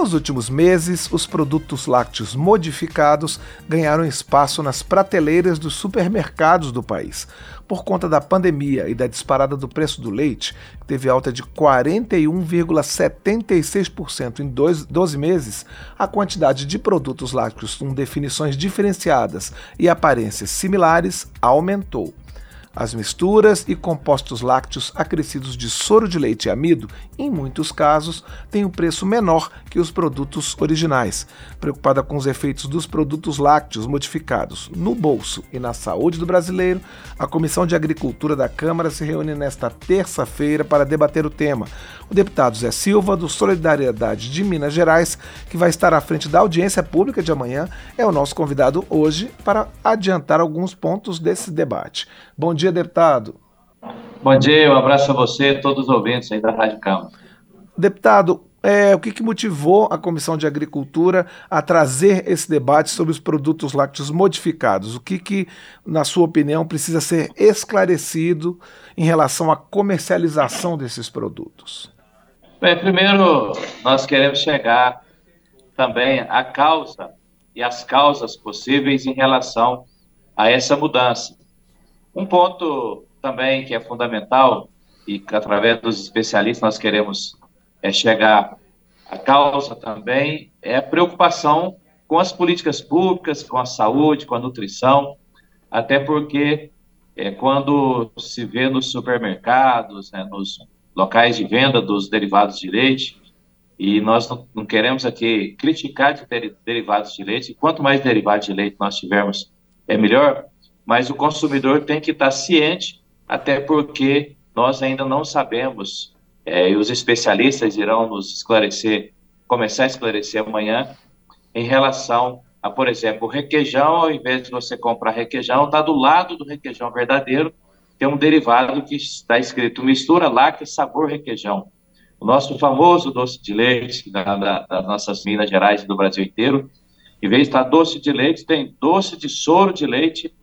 Nos últimos meses, os produtos lácteos modificados ganharam espaço nas prateleiras dos supermercados do país. Por conta da pandemia e da disparada do preço do leite, que teve alta de 41,76% em 12 meses, a quantidade de produtos lácteos com definições diferenciadas e aparências similares aumentou. As misturas e compostos lácteos acrescidos de soro de leite e amido, em muitos casos, têm um preço menor que os produtos originais. Preocupada com os efeitos dos produtos lácteos modificados no bolso e na saúde do brasileiro, a Comissão de Agricultura da Câmara se reúne nesta terça-feira para debater o tema. O deputado Zé Silva, do Solidariedade de Minas Gerais, que vai estar à frente da audiência pública de amanhã, é o nosso convidado hoje para adiantar alguns pontos desse debate. Bom dia, deputado. Bom dia, um abraço a você e todos os ouvintes aí da Rádio Câmara. Deputado, é, o que, que, motivou a Comissão de Agricultura a trazer esse debate sobre os produtos lácteos modificados? O que, que, na sua opinião, precisa ser esclarecido em relação à comercialização desses produtos? Bem, primeiro, nós queremos chegar também à causa e às causas possíveis em relação a essa mudança. Um ponto também que é fundamental e que através dos especialistas nós queremos é chegar à causa também é a preocupação com as políticas públicas, com a saúde, com a nutrição, até porque é, quando se vê nos supermercados, né, nos locais de venda dos derivados de leite, e nós não, não queremos aqui criticar de derivados de leite, quanto mais derivados de leite nós tivermos, é melhor, mas o consumidor tem que estar ciente, até porque nós ainda não sabemos, é, e os especialistas irão nos esclarecer, começar a esclarecer amanhã, em relação a, por exemplo, o requeijão, ao invés de você comprar requeijão, está do lado do requeijão verdadeiro, tem um derivado que está escrito mistura láctea sabor requeijão. O nosso famoso doce de leite da, da, das nossas Minas Gerais e do Brasil inteiro, em vez de estar doce de leite, tem doce de soro de leite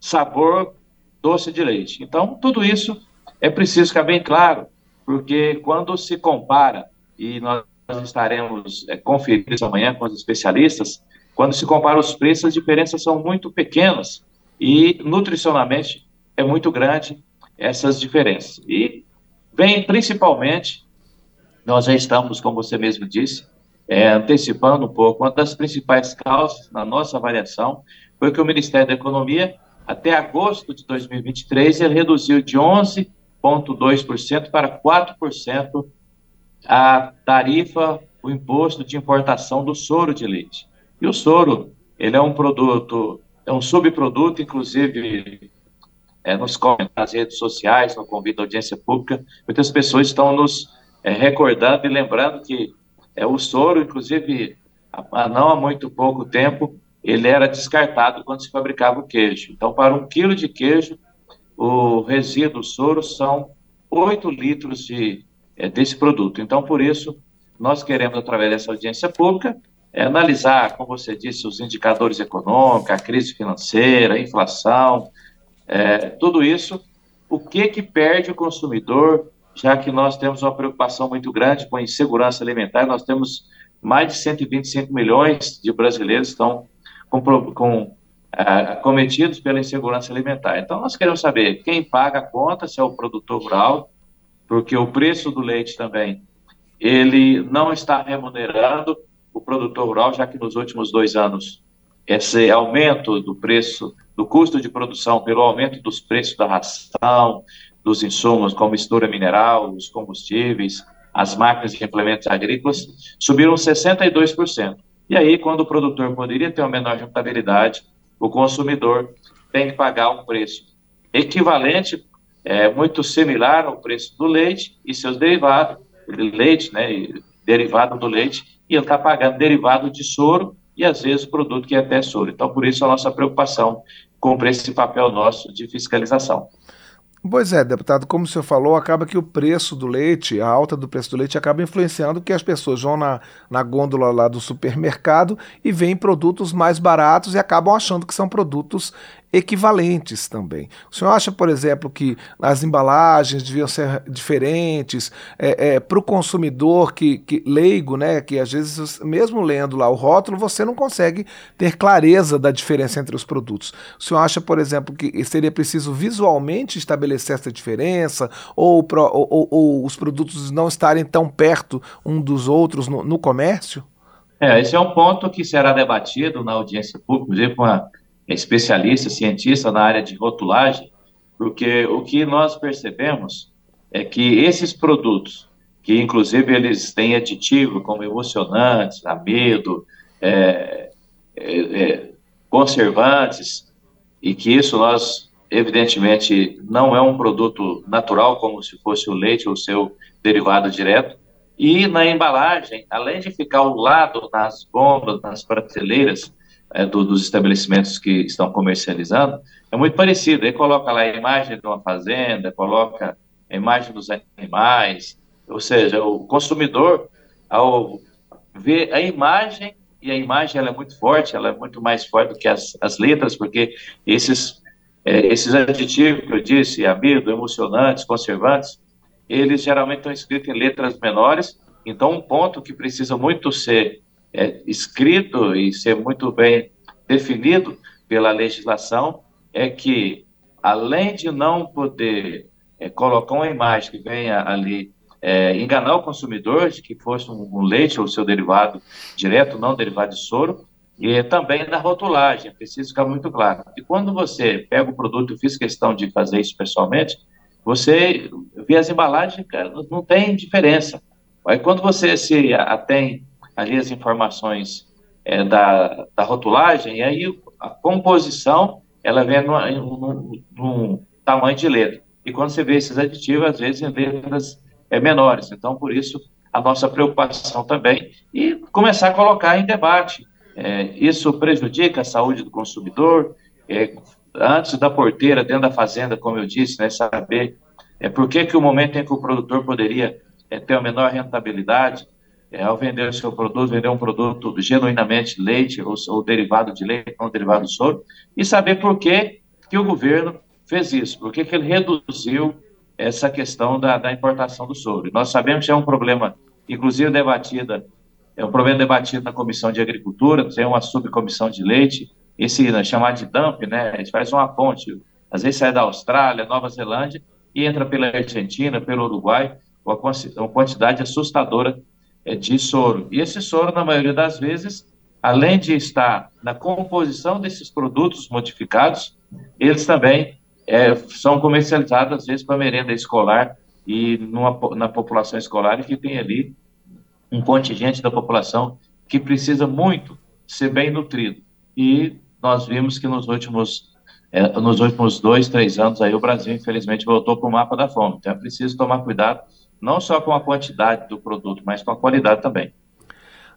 sabor doce de leite. Então, tudo isso é preciso ficar bem claro, porque quando se compara, e nós estaremos é, conferindo isso amanhã com os especialistas, quando se compara os preços, as diferenças são muito pequenas e nutricionalmente é muito grande essas diferenças. E vem principalmente, nós já estamos, como você mesmo disse, é, antecipando um pouco, uma das principais causas na nossa avaliação foi que o Ministério da Economia até agosto de 2023, ele reduziu de 11,2% para 4% a tarifa, o imposto de importação do soro de leite. E o soro, ele é um produto, é um subproduto, inclusive é, nos nas redes sociais, no convite à audiência pública, muitas pessoas estão nos é, recordando e lembrando que é, o soro, inclusive, há, não há muito pouco tempo, ele era descartado quando se fabricava o queijo. Então, para um quilo de queijo, o resíduo soro são 8 litros de, é, desse produto. Então, por isso, nós queremos, através dessa audiência pública, é, analisar, como você disse, os indicadores econômicos, a crise financeira, a inflação, é, tudo isso, o que que perde o consumidor, já que nós temos uma preocupação muito grande com a insegurança alimentar, nós temos mais de 125 milhões de brasileiros estão com, com é, cometidos pela insegurança alimentar. Então, nós queremos saber quem paga a conta, se é o produtor rural, porque o preço do leite também, ele não está remunerando o produtor rural, já que nos últimos dois anos, esse aumento do preço, do custo de produção, pelo aumento dos preços da ração, dos insumos, como mistura mineral, os combustíveis, as máquinas e implementos agrícolas, subiram 62%. E aí, quando o produtor poderia ter uma menor rentabilidade, o consumidor tem que pagar um preço equivalente, é, muito similar ao preço do leite e seus derivados, leite, né, derivado do leite, e ele está pagando derivado de soro e às vezes produto que é até soro. Então, por isso a nossa preocupação com esse papel nosso de fiscalização. Pois é, deputado, como o senhor falou, acaba que o preço do leite, a alta do preço do leite, acaba influenciando que as pessoas vão na, na gôndola lá do supermercado e veem produtos mais baratos e acabam achando que são produtos equivalentes também. O senhor acha, por exemplo, que as embalagens deviam ser diferentes é, é, para o consumidor que, que, leigo, né, que às vezes, mesmo lendo lá o rótulo, você não consegue ter clareza da diferença entre os produtos. O senhor acha, por exemplo, que seria preciso visualmente estabelecer essa diferença ou, ou, ou, ou os produtos não estarem tão perto um dos outros no, no comércio? É, esse é um ponto que será debatido na audiência pública, inclusive com a especialista, cientista na área de rotulagem, porque o que nós percebemos é que esses produtos, que inclusive eles têm aditivo como emocionantes, amido, é, é, é, conservantes, e que isso nós, evidentemente, não é um produto natural, como se fosse o leite ou seu derivado direto, e na embalagem, além de ficar ao lado nas bombas, nas prateleiras, é, do, dos estabelecimentos que estão comercializando, é muito parecido. Ele coloca lá a imagem de uma fazenda, coloca a imagem dos animais, ou seja, o consumidor, ao ver a imagem, e a imagem ela é muito forte, ela é muito mais forte do que as, as letras, porque esses, é, esses aditivos que eu disse, amido, emocionantes, conservantes, eles geralmente estão escritos em letras menores, então um ponto que precisa muito ser é, escrito e ser muito bem definido pela legislação é que, além de não poder é, colocar uma imagem que venha ali é, enganar o consumidor de que fosse um, um, leite ou seu derivado direto, não derivado de soro, e também na rotulagem, precisa ficar muito claro. E quando você pega o produto, eu fiz questão de fazer isso pessoalmente, você vê as embalagens, cara, não tem diferença. Aí quando você se atém ali as informações é, da, da rotulagem, e aí a composição, ela vem num, tamanho de letra. E quando você vê esses aditivos, às vezes em letras é, menores. Então, por isso, a nossa preocupação também e começar a colocar em debate. É, isso prejudica a saúde do consumidor. É, antes da porteira, dentro da fazenda, como eu disse, né, saber é, por que, que o momento em que o produtor poderia é, ter a menor rentabilidade, é, ao vender o seu produto, vender um produto genuinamente leite ou, ou derivado de leite, não derivado de soro, e saber por que, que o governo fez isso, por que, que ele reduziu essa questão da, da importação do soro. Nós sabemos que é um problema, inclusive debatida, é um problema debatido na Comissão de Agricultura, tem uma subcomissão de leite, esse né, chamado de dump, né, faz uma ponte, às vezes sai da Austrália, Nova Zelândia, e entra pela Argentina, pelo Uruguai, uma quantidade assustadora de soro. E esse soro, na maioria das vezes, além de estar na composição desses produtos modificados, eles também é, são comercializados, às vezes, para merenda escolar e numa, na população escolar, e que tem ali um contingente da população que precisa muito ser bem nutrido. E nós vimos que nos últimos, é, nos últimos dois, três anos, aí o Brasil, infelizmente, voltou para o mapa da fome. Então é preciso tomar cuidado não só com a quantidade do produto, mas com a qualidade também.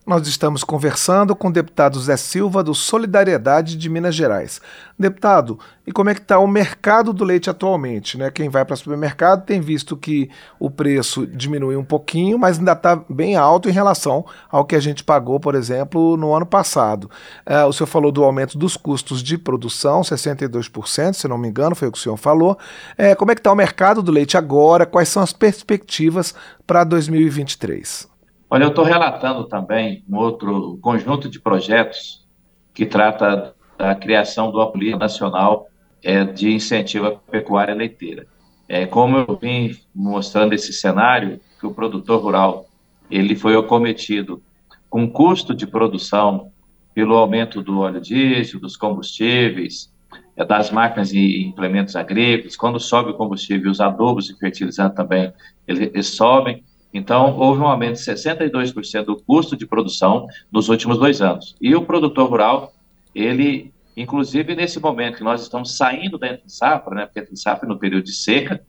Nós estamos conversando com o deputado Zé Silva do Solidariedade de Minas Gerais. Deputado, e como é que está o mercado do leite atualmente? Né? Quem vai para o supermercado tem visto que o preço diminuiu um pouquinho, mas ainda está bem alto em relação ao que a gente pagou, por exemplo, no ano passado. É, o senhor falou do aumento dos custos de produção, 62%, se não me engano, foi o que o senhor falou. É, como é que está o mercado do leite agora? Quais são as perspectivas para 2023? Olha, eu estou relatando também um outro conjunto de projetos que trata da criação de uma política nacional é, de incentivo à pecuária leiteira. É, como eu vim mostrando esse cenário, que o produtor rural ele foi acometido com custo de produção pelo aumento do óleo diesel, dos combustíveis, é, das máquinas e implementos agrícolas. Quando sobe o combustível, os adubos e fertilizantes também eles, eles sobem. Então, houve um aumento de 62% do custo de produção nos últimos dois anos. E o produtor rural, ele, inclusive nesse momento que nós estamos saindo da entre safra, né, porque entre safra é no período de seca,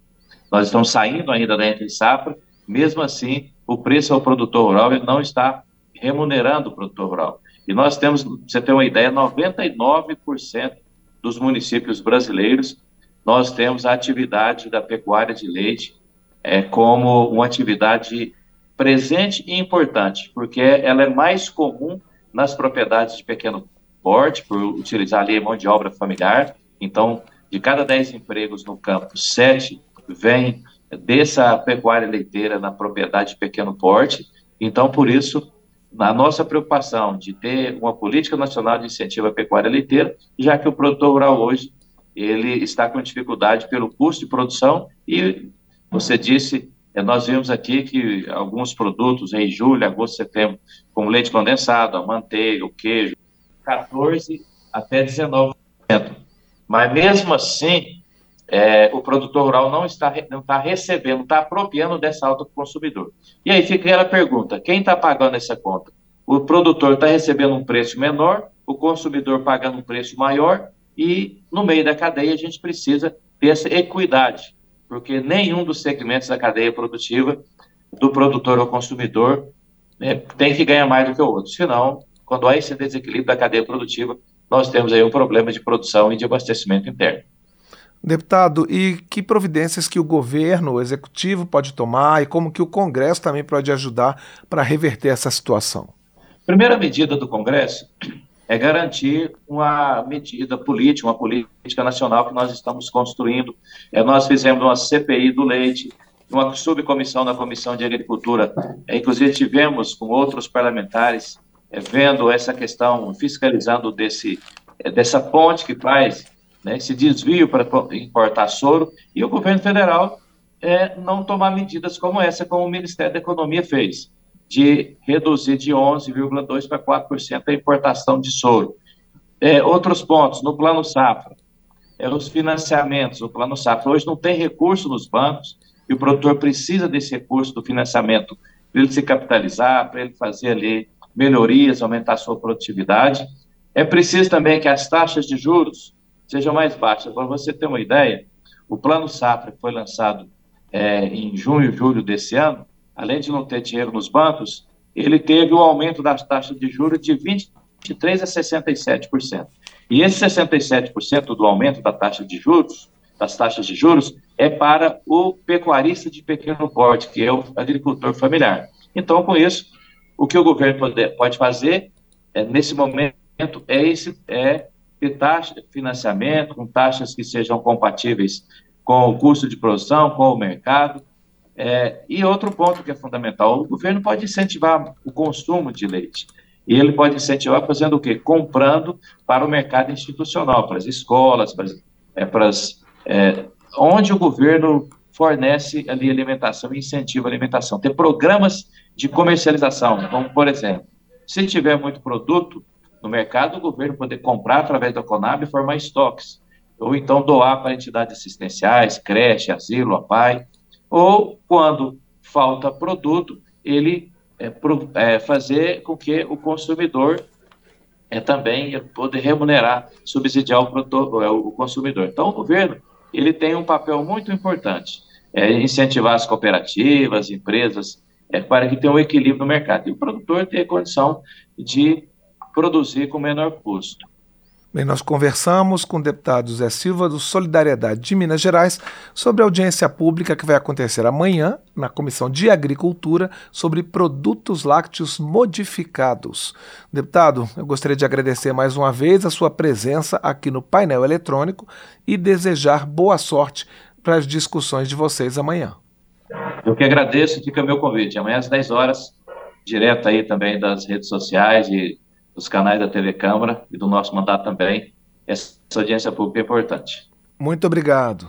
nós estamos saindo ainda da entre safra, mesmo assim, o preço ao produtor rural ele não está remunerando o produtor rural. E nós temos, você ter uma ideia, 99% dos municípios brasileiros, nós temos a atividade da pecuária de leite é, como uma atividade presente e importante, porque ela é mais comum nas propriedades de pequeno porte, por utilizar ali mão de obra familiar, Então, de cada 10 empregos no campo, 7 vêm dessa pecuária leiteira na propriedade de pequeno porte. Então, por isso, na nossa preocupação de ter uma política nacional de incentivo à pecuária leiteira, já que o produtor rural hoje ele está com dificuldade pelo custo de produção e você disse, eh, nós vimos aqui que alguns produtos em julho, agosto, setembro, como leite condensado, a manteiga, o queijo, 14 até 19%. Mas mesmo assim, é, o produtor rural não está, não está recebendo, está apropriando dessa alta para o consumidor. E aí fica aquela pergunta: quem está pagando essa conta? O produtor está recebendo um preço menor, o consumidor pagando um preço maior, e no meio da cadeia a gente precisa ter essa equidade, porque nenhum dos segmentos da cadeia produtiva, do produtor ao consumidor, né, tem que ganhar mais do que o outro. Senão, quando há esse desequilíbrio da cadeia produtiva, nós temos aí um problema de produção e de abastecimento interno. Deputado, e que providências que o governo, o executivo pode tomar e como que o Congresso também pode ajudar para reverter essa situação? Primeira medida do Congresso é garantir uma medida política, uma política nacional que nós estamos construindo. É, nós fizemos uma CPI do leite, uma subcomissão na Comissão de Agricultura, é, inclusive tivemos com outros parlamentares é, vendo essa questão, fiscalizando desse, é, dessa ponte que faz né, esse desvio para importar soro, e o governo federal é, não tomar medidas como essa, como o Ministério da Economia fez, de reduzir de 11,2% para 4% a importação de soro. É, outros pontos, no Plano Safra, é, os financiamentos, o Plano Safra hoje não tem recurso nos bancos, e o produtor precisa desse recurso do financiamento para ele se capitalizar, para ele fazer ali melhorias, aumentar sua produtividade. É preciso também que as taxas de juros sejam mais baixas. Para você ter uma ideia, o Plano Safra, que foi lançado é, em junho e julho desse ano, além de não ter dinheiro nos bancos, ele teve um aumento das taxas de juros de 23% a 67%. E esse 67% do aumento da taxa de juros, das taxas de juros, é para o pecuarista de pequeno porte, que é o agricultor familiar. Então, com isso, o que o governo pode, fazer é, nesse momento é, esse, é ter taxa de financiamento, com taxas que sejam compatíveis com o custo de produção, com o mercado. É, e outro ponto que é fundamental, o governo pode incentivar o consumo de leite. E ele pode incentivar fazendo o quê? Comprando para o mercado institucional, para as escolas, para, é, para as, é, onde o governo fornece ali alimentação e incentiva a alimentação. Ter programas de comercialização, como por exemplo, se tiver muito produto, no mercado, o governo poder comprar através da Conab e formar estoques, ou então doar para entidades assistenciais, creche, asilo, APAI, ou quando falta produto, ele é, pro, é, fazer com que o consumidor é, também poder remunerar, subsidiar o, produtor, é, o consumidor. Então, o governo ele tem um papel muito importante, é, incentivar as cooperativas, empresas, é, para que tenha um equilíbrio no mercado. E o produtor ter condição de produzir com menor custo. Bem, nós conversamos com o deputado Zé Silva do Solidariedade de Minas Gerais sobre a audiência pública que vai acontecer amanhã na Comissão de Agricultura sobre produtos lácteos modificados. Deputado, eu gostaria de agradecer mais uma vez a sua presença aqui no painel eletrônico e desejar boa sorte para as discussões de vocês amanhã. Eu que agradeço, fica meu convite. Amanhã às 10 horas, direto aí também das redes sociais e dos canais da TV Câmara e do nosso mandato também. Essa audiência pública é importante. Muito obrigado.